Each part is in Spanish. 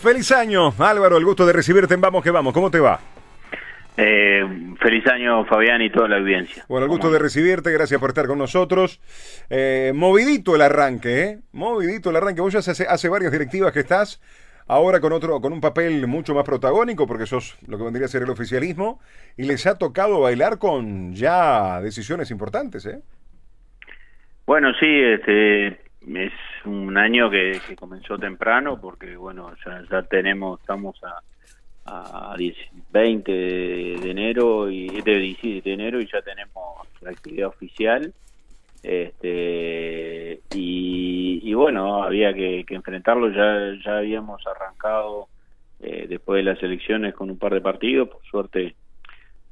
Feliz año, Álvaro, el gusto de recibirte en Vamos que Vamos. ¿Cómo te va? Eh, feliz año, Fabián, y toda la audiencia. Bueno, el gusto de recibirte, gracias por estar con nosotros. Eh, movidito el arranque, ¿eh? Movidito el arranque. Vos ya hace, hace varias directivas que estás, ahora con otro, con un papel mucho más protagónico, porque sos lo que vendría a ser el oficialismo, y les ha tocado bailar con ya decisiones importantes, ¿eh? Bueno, sí, este es un año que, comenzó temprano, porque bueno, ya, ya tenemos, estamos a a 20 de enero y de, de enero y ya tenemos la actividad oficial este y, bueno había que, enfrentarlo. Ya ya habíamos arrancado eh, después de las elecciones con un par de partidos. Por suerte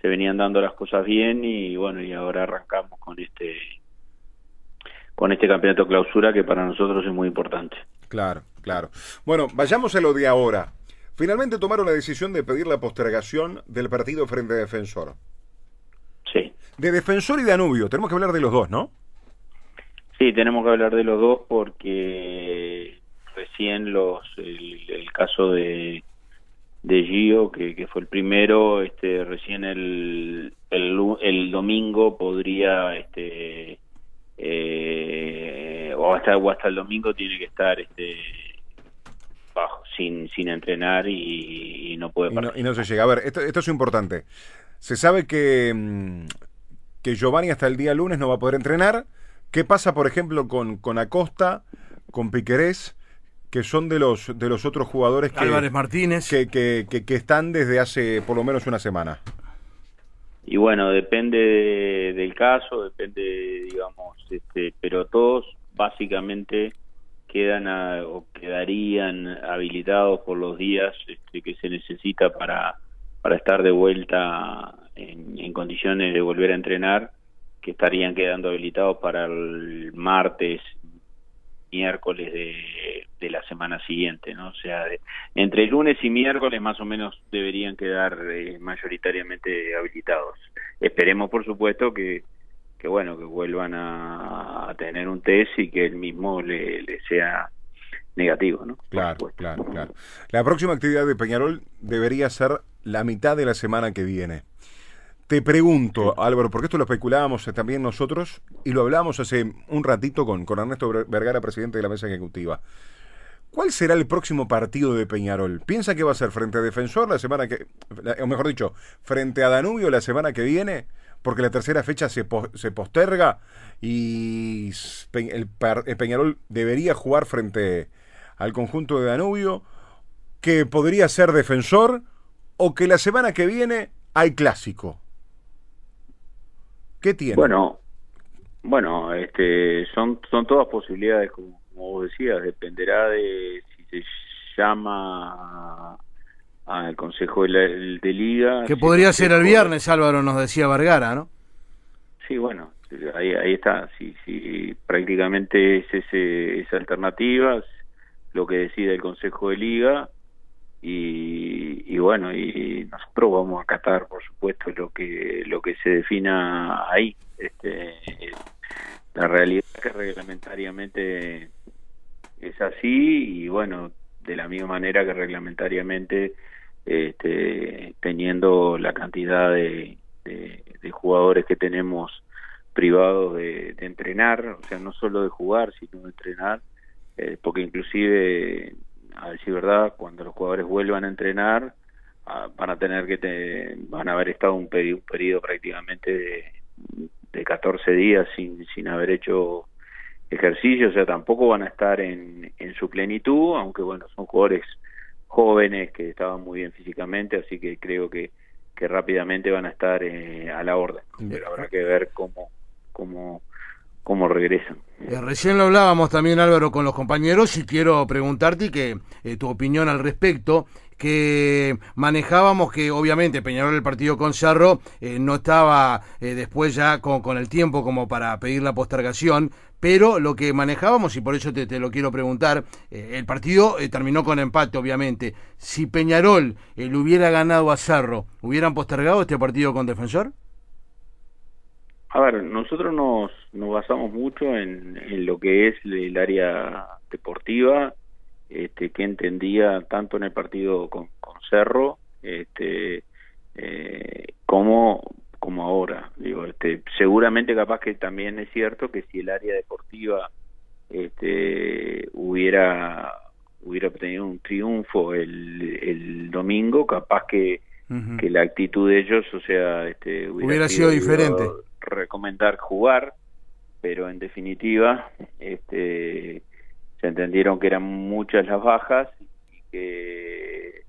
se venían dando las cosas bien y bueno y ahora arrancamos con este con este campeonato clausura que para nosotros es muy importante claro claro bueno vayamos a lo de ahora Finalmente tomaron la decisión de pedir la postergación del partido frente a Defensor. Sí. De Defensor y Danubio, tenemos que hablar de los dos, ¿no? Sí, tenemos que hablar de los dos porque recién los el, caso de de Gio, que, fue el primero, este recién el, el, domingo podría este o hasta o hasta el domingo tiene que estar este sin, sin entrenar y, no puede y no, se llega. A ver, esto, esto es importante. Se sabe que, mm, que Giovanni hasta el día lunes no va a poder entrenar. ¿Qué pasa, por ejemplo, con, con Acosta, con Piquerés, que son de los, de los otros jugadores que, Álvarez Martínez. Que, que, que, están desde hace por lo menos una semana? Y bueno, depende del caso, depende, digamos, este, pero todos básicamente quedan o quedarían habilitados por los días este, que se necesita para, para estar de vuelta en, condiciones de volver a entrenar, que estarían quedando habilitados para el martes, miércoles de, la semana siguiente, ¿no? O sea, entre lunes y miércoles más o menos deberían quedar eh, mayoritariamente habilitados. Esperemos, por supuesto, que que bueno que vuelvan a, tener un test y que el mismo le, sea negativo, ¿no? Claro, claro, claro. La próxima actividad de Peñarol debería ser la mitad de la semana que viene. Te pregunto, Álvaro, porque esto lo especulábamos también nosotros y lo hablábamos hace un ratito con, con Ernesto Vergara, presidente de la mesa ejecutiva. ¿Cuál será el próximo partido de Peñarol? ¿Piensa que va a ser frente a Defensor la semana que, o mejor dicho, frente a Danubio la semana que viene? Porque la tercera fecha se, se posterga y el, Peñarol debería jugar frente al conjunto de Danubio, que podría ser defensor o que la semana que viene hay clásico. ¿Qué tiene? Bueno, bueno, este, son son todas posibilidades, como, como vos decías, dependerá de si se llama al Consejo de, Liga. Que podría ser el viernes, Álvaro, nos decía Vergara, ¿no? Sí, bueno, ahí, ahí está. Si, sí, prácticamente es ese, esa alternativa, lo que decide el Consejo de Liga. Y, bueno, y nosotros vamos a acatar, por supuesto, lo que lo que se defina ahí. Este, la realidad es que reglamentariamente es así y bueno, de la misma manera que reglamentariamente este, teniendo la cantidad de, jugadores que tenemos privados de, entrenar, o sea, no solo de jugar, sino de entrenar, eh, porque inclusive, a decir verdad, cuando los jugadores vuelvan a entrenar, ah, van a tener que, van a haber estado un, periodo, un periodo prácticamente de, de 14 días sin, sin haber hecho ejercicio, o sea, tampoco van a estar en, en su plenitud, aunque bueno, son jugadores jóvenes que estaban muy bien físicamente, así que creo que, que rápidamente van a estar eh, a la orden. Pero habrá que ver cómo, cómo, cómo regresan. Eh, recién lo hablábamos también, Álvaro, con los compañeros y quiero preguntarte que eh, tu opinión al respecto que manejábamos que obviamente Peñarol el partido con Cerro eh, no estaba después ya con, el tiempo como para pedir la postergación, pero lo que manejábamos, y por eso te, te lo quiero preguntar, el partido terminó con empate obviamente. Si Peñarol le hubiera ganado a Cerro, ¿hubieran postergado este partido con Defensor? A ver, nosotros nos, nos basamos mucho en, en lo que es el área deportiva este, que entendía tanto en el partido con, Cerro este, eh, como como ahora. Digo este seguramente capaz que también es cierto que si el área deportiva este hubiera hubiera obtenido un triunfo el, el domingo capaz que, que la actitud de ellos o sea este hubiera, sido, diferente recomendar jugar pero en definitiva este se entendieron que eran muchas las bajas y que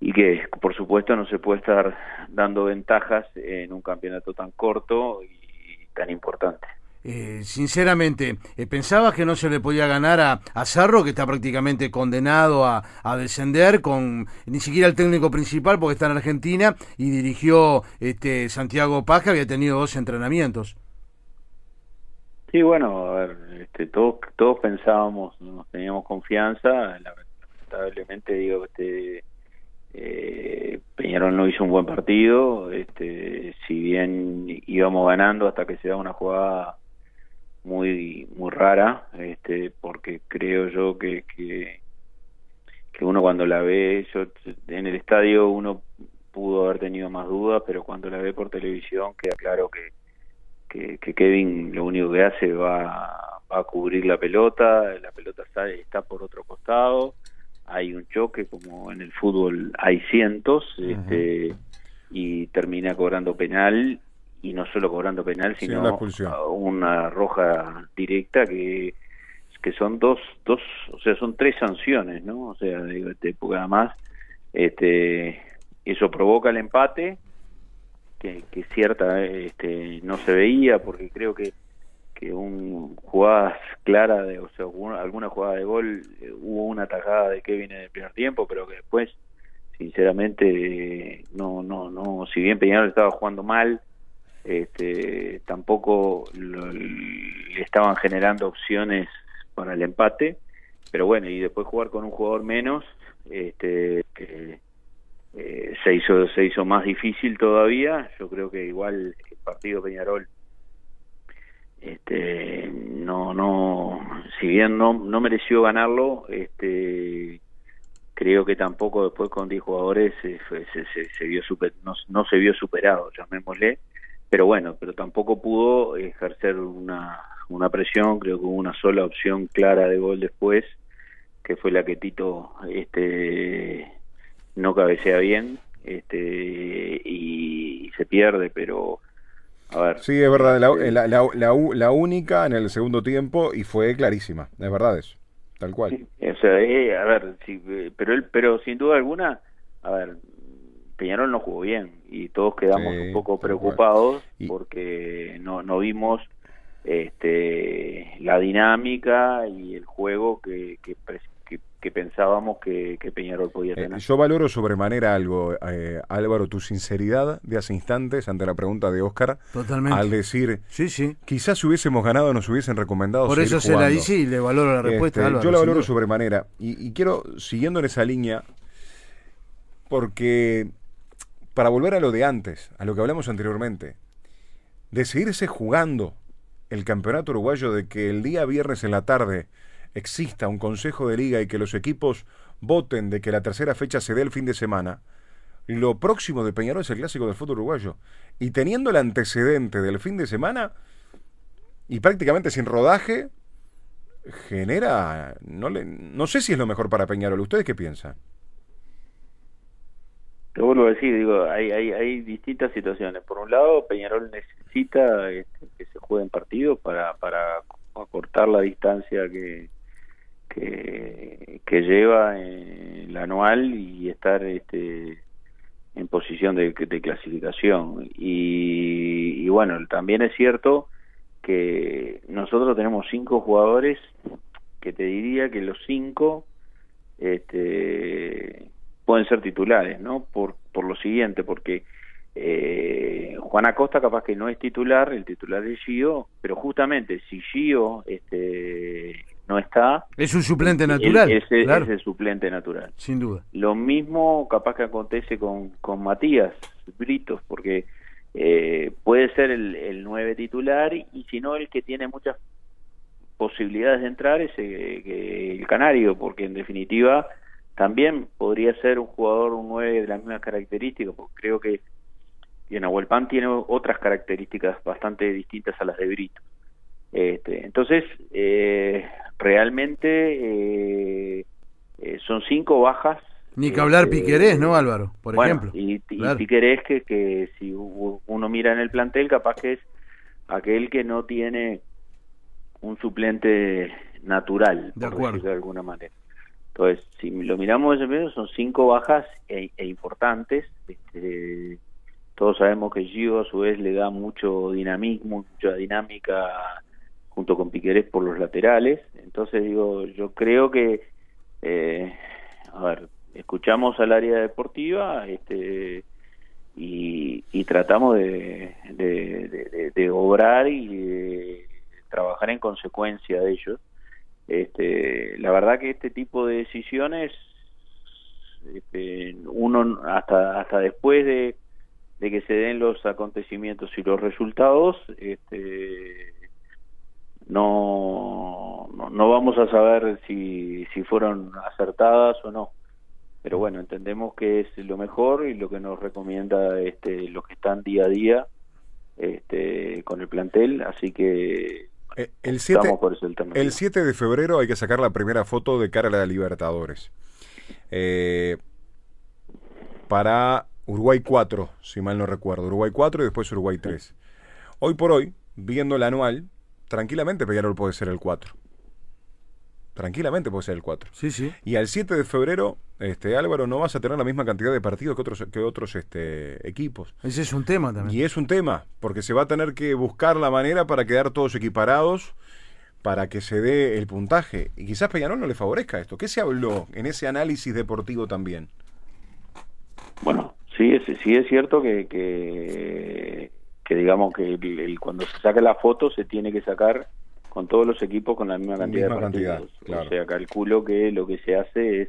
y que por supuesto no se puede estar dando ventajas en un campeonato tan corto y tan importante. Eh, sinceramente, eh, ¿pensabas que no se le podía ganar a, a Zarro, que está prácticamente condenado a, a, descender, con ni siquiera el técnico principal, porque está en Argentina, y dirigió este Santiago Paz, que había tenido dos entrenamientos? Sí, bueno, a ver, este, todos, todos pensábamos, nos teníamos confianza, lamentablemente digo, este, eh, Peñarol no hizo un buen partido, este, si bien íbamos ganando hasta que se da una jugada muy muy rara, este, porque creo yo que, que, que uno cuando la ve, yo, en el estadio uno pudo haber tenido más dudas, pero cuando la ve por televisión queda claro que que, Kevin lo único que hace va, a cubrir la pelota, la pelota está, está por otro costado, hay un choque como en el fútbol hay cientos, este, y termina cobrando penal, y no solo cobrando penal, sino una roja directa que que son dos, dos, o sea, son tres sanciones, ¿no? O sea, digo, este, porque además, este, eso provoca el empate que, cierta este, no se veía porque creo que que un jugadas claras de o sea alguna jugada de gol eh, hubo una tajada de Kevin en el primer tiempo pero que después sinceramente no no no si bien Peñarol estaba jugando mal este tampoco le estaban generando opciones para el empate pero bueno y después jugar con un jugador menos este que eh, se hizo se hizo más difícil todavía. Yo creo que igual el partido Peñarol este no no si bien no no mereció ganarlo este creo que tampoco después con 10 jugadores se, se, vio super, no, no se vio superado llamémosle pero bueno pero tampoco pudo ejercer una una presión creo que hubo una sola opción clara de gol después que fue la que Tito este no cabecea bien este y, se pierde, pero a ver. Sí, es verdad, la, este, la, la, la, única en el segundo tiempo y fue clarísima, es verdad eso, tal cual. o sea, eh, a ver, sí, pero él, pero sin duda alguna, a ver, Peñarol no jugó bien y todos quedamos un poco preocupados porque no, no vimos este la dinámica y el juego que, que, que pensábamos que, Peñarol podía eh, tener. yo valoro sobremanera algo, eh, Álvaro, tu sinceridad de hace instantes ante la pregunta de Oscar. Totalmente. Al decir, sí, sí. quizás si hubiésemos ganado nos hubiesen recomendado. Por eso se la dice y le valoro la respuesta. Este, yo la valoro sobremanera. Y, y quiero, siguiendo en esa línea, porque para volver a lo de antes, a lo que hablamos anteriormente, de seguirse jugando el campeonato uruguayo de que el día viernes en la tarde exista un consejo de liga y que los equipos voten de que la tercera fecha se dé el fin de semana, lo próximo de Peñarol es el clásico del fútbol uruguayo. Y teniendo el antecedente del fin de semana, y prácticamente sin rodaje, genera, no, sé si es lo mejor para Peñarol. ¿Ustedes qué piensan? Vuelvo digo, hay, hay, distintas situaciones. Por un lado, Peñarol necesita este, que se jueguen partidos para, para acortar la distancia que, que, lleva el anual y estar este, en posición de, clasificación. Y, bueno, también es cierto que nosotros tenemos cinco jugadores que te diría que los cinco este, pueden ser titulares, ¿no? Por, por lo siguiente, porque eh, Juan Acosta capaz que no es titular, el titular es Gio, pero justamente si Gio este, no está... Es un suplente natural. Es, el suplente natural. Sin duda. Lo mismo capaz que acontece con, con Matías Britos, porque eh, puede ser el, el 9 titular y si no el que tiene muchas posibilidades de entrar es eh, el Canario, porque en definitiva también podría ser un jugador, un 9 de las mismas características, porque creo que y Nahuel tiene otras características bastante distintas a las de Brito. Este, entonces, eh, realmente eh, eh, son cinco bajas. Ni que hablar este, Piquerés, ¿no, Álvaro? Por ejemplo. Y, Piquerés, que, que si uno mira en el plantel, capaz que es aquel que no tiene un suplente natural, de acuerdo. de alguna manera. Entonces, si lo miramos desde medio, son cinco bajas e, e importantes. Este, todos sabemos que Gio a su vez le da mucho dinamismo, mucha dinámica junto con Piquerés por los laterales. Entonces digo, yo creo que, eh, a ver, escuchamos al área deportiva este, y, tratamos de, de, obrar y de trabajar en consecuencia de ellos. Este, la verdad que este tipo de decisiones, este, uno hasta hasta después de de que se den los acontecimientos y los resultados, este, no, no, vamos a saber si, si fueron acertadas o no. Pero bueno, entendemos que es lo mejor y lo que nos recomienda este, los que están día a día este, con el plantel, así que eh, el 7, por el 7 de febrero hay que sacar la primera foto de cara a la Libertadores. Eh, para Uruguay 4, si mal no recuerdo. Uruguay 4 y después Uruguay 3. Hoy por hoy, viendo el anual, tranquilamente Peñarol puede ser el 4. Tranquilamente puede ser el 4. Sí, sí. Y al 7 de febrero, este Álvaro, no vas a tener la misma cantidad de partidos que otros, que otros este, equipos. Ese es un tema también. Y es un tema, porque se va a tener que buscar la manera para quedar todos equiparados para que se dé el puntaje. Y quizás Peñarol no le favorezca esto. ¿Qué se habló en ese análisis deportivo también? Bueno, Sí, es, sí es cierto que, que, digamos que el, cuando se saca la foto se tiene que sacar con todos los equipos con la misma cantidad de partidos. O sea, calculo que lo que se hace es,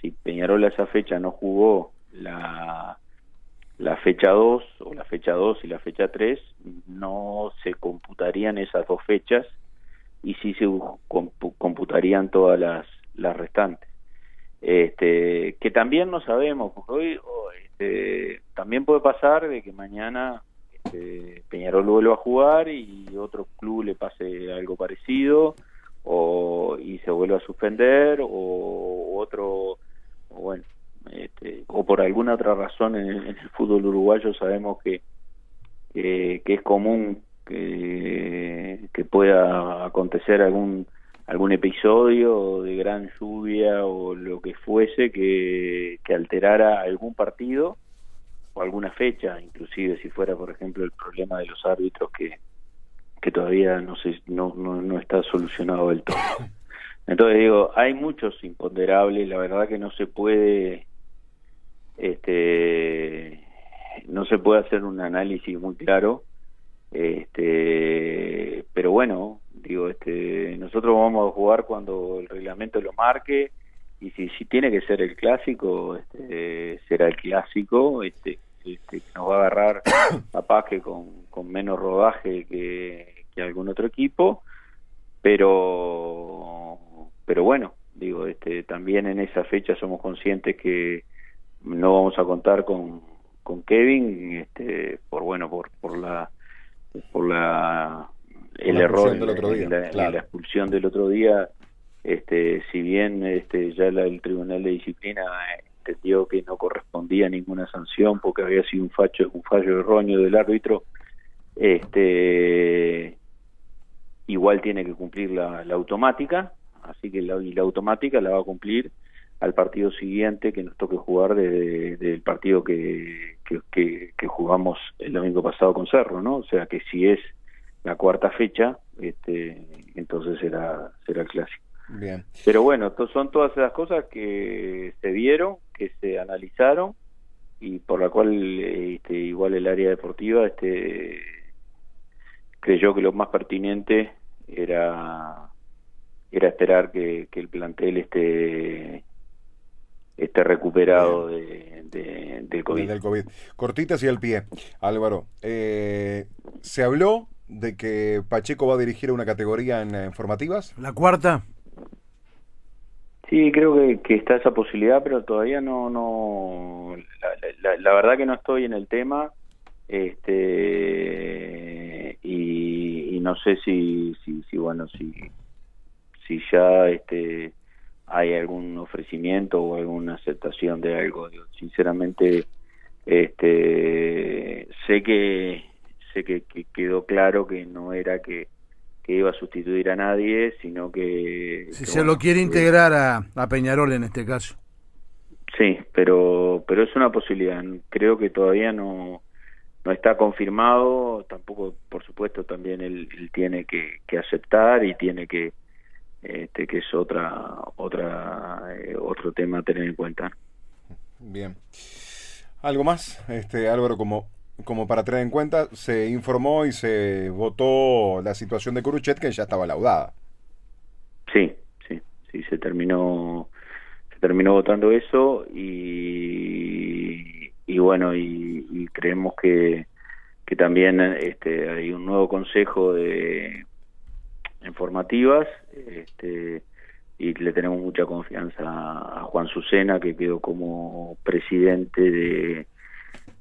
si Peñarol a esa fecha no jugó la, la fecha 2 o la fecha 2 y la fecha 3, no se computarían esas dos fechas y sí se computarían todas las, las restantes. Este, que también no sabemos, porque hoy este, también puede pasar de que mañana este, Peñarol vuelva a jugar y otro club le pase algo parecido o y se vuelva a suspender o, otro bueno este, o por alguna otra razón en el, fútbol uruguayo sabemos que que es común que, que pueda acontecer algún algún episodio de gran lluvia o lo que fuese que, alterara algún partido o alguna fecha, inclusive si fuera, por ejemplo, el problema de los árbitros que, que todavía no, se, no, no, está solucionado del todo. Entonces digo, hay muchos imponderables, la verdad que no se puede este no se puede hacer un análisis muy claro este pero bueno digo este nosotros vamos a jugar cuando el reglamento lo marque y si, si tiene que ser el clásico este, será el clásico este, este, que nos va a agarrar capaz que con, con menos rodaje que, que algún otro equipo pero pero bueno digo este también en esa fecha somos conscientes que no vamos a contar con con Kevin este por bueno por por la por la el error en, la, expulsión del otro día este si bien este ya el tribunal de disciplina entendió que no correspondía ninguna sanción porque había sido un fallo un fallo erróneo del árbitro este igual tiene que cumplir la, automática así que la, y la automática la va a cumplir al partido siguiente que nos toque jugar del de, partido que, que, que, jugamos el domingo pasado con Cerro, ¿no? O sea que si es la cuarta fecha, este, entonces será, será el clásico. Bien. Pero bueno, son todas esas cosas que se vieron, que se analizaron y por la cual este, igual el área deportiva este, creyó que lo más pertinente era era esperar que, que el plantel esté esté recuperado de, del COVID. Cortitas y al pie, Álvaro. Eh, se habló de que Pacheco va a dirigir una categoría en, en formativas? ¿La cuarta? Sí, creo que, que, está esa posibilidad, pero todavía no, no, la, verdad que no estoy en el tema, este, y, y no sé si, si, si, bueno, si, si ya, este, hay algún ofrecimiento o alguna aceptación de algo. sinceramente, este, sé que, sé que, que quedó claro que no era que que iba a sustituir a nadie, sino que... Si que, se bueno, lo quiere integrar a, a, Peñarol en este caso. Sí, pero, pero es una posibilidad. Creo que todavía no, no está confirmado, tampoco, por supuesto, también él, él tiene que, que, aceptar y tiene que, este, que es otra, otra, eh, otro tema a tener en cuenta. Bien. ¿Algo más, este Álvaro, como como para tener en cuenta, se informó y se votó la situación de Curuchet que ya estaba laudada. Sí, sí, sí, se terminó, terminó votando eso y, y bueno, y, creemos que, que también este, hay un nuevo consejo de informativas este, y le tenemos mucha confianza a Juan Sucena que quedó como presidente de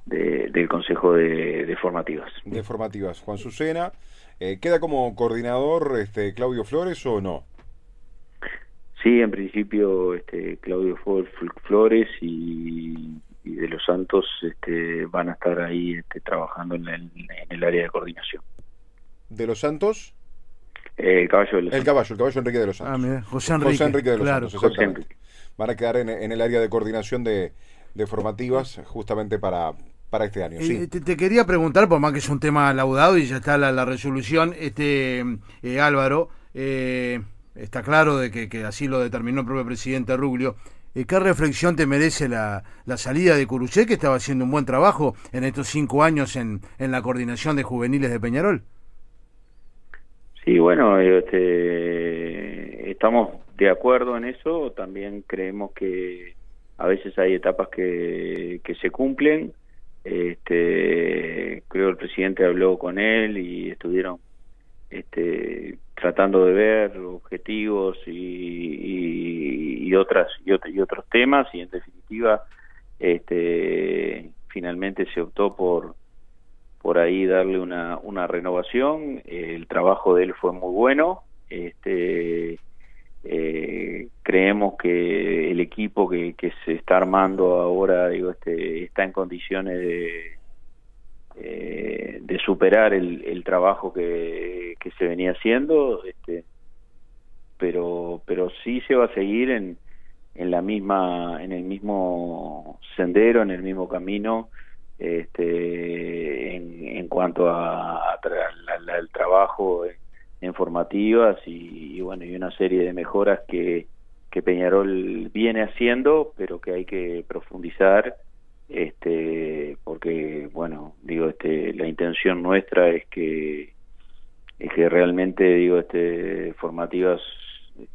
de, del Consejo de, Formativas. De Formativas. Juan Susena, eh, ¿queda como coordinador este Claudio Flores o no? Sí, en principio este Claudio Flores y, y de los Santos este, van a estar ahí este, trabajando en el, en el área de coordinación. ¿De los Santos? Eh, el caballo de los El caballo, el caballo Enrique de los Santos. Ah, mira, José Enrique. José Enrique de los claro. Santos, exactamente. Van a quedar en, en el área de coordinación de, de formativas justamente para, para este año. Sí. Eh, te, te, quería preguntar, por más que es un tema laudado y ya está la, la resolución, este eh, Álvaro, eh, está claro de que, que, así lo determinó el propio presidente Ruglio. Eh, ¿Qué reflexión te merece la, salida de Curuchet, que estaba haciendo un buen trabajo en estos cinco años en, en la coordinación de juveniles de Peñarol? Sí, bueno, este, estamos de acuerdo en eso. También creemos que a veces hay etapas que, que se cumplen este creo el presidente habló con él y estuvieron este tratando de ver objetivos y, y, otras y, y, otros temas y en definitiva este finalmente se optó por por ahí darle una una renovación. El trabajo de él fue muy bueno. Este eh, creemos que el equipo que, que, se está armando ahora digo este está en condiciones de eh, de superar el, el trabajo que, que, se venía haciendo este pero pero sí se va a seguir en en la misma en el mismo sendero en el mismo camino este en, en cuanto a, a, a, al trabajo informativas y, y, bueno y una serie de mejoras que, que Peñarol viene haciendo pero que hay que profundizar este porque bueno digo este la intención nuestra es que es que realmente digo este formativas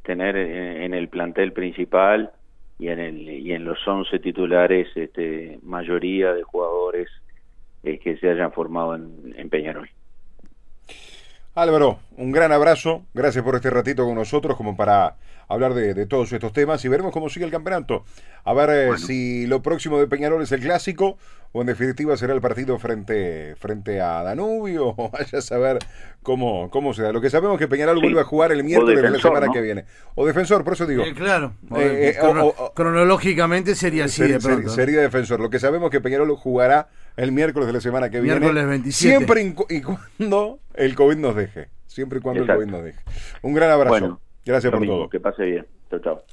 tener en, el plantel principal y en el y en los 11 titulares este mayoría de jugadores que se hayan formado en, en Peñarol. Álvaro, un gran abrazo, gracias por este ratito con nosotros como para hablar de, de todos estos temas y veremos cómo sigue el campeonato. A ver eh, bueno. si lo próximo de Peñarol es el clásico o en definitiva será el partido frente, frente a Danubio o vaya a saber cómo, cómo se da. Lo que sabemos es que Peñarol sí. vuelve a jugar el miércoles de la semana ¿no? que viene. O defensor, por eso digo. Eh, claro, eh, crono o, o, cronológicamente sería así sería, de pronto. Sería defensor. Lo que sabemos es que Peñarol jugará el miércoles de la semana que miércoles viene. 27. Siempre y cuando el COVID nos deje. Siempre y cuando Exacto. el nos deje. Un gran abrazo. Bueno, Gracias por mismo, todo. Que pase bien. Chao, chao.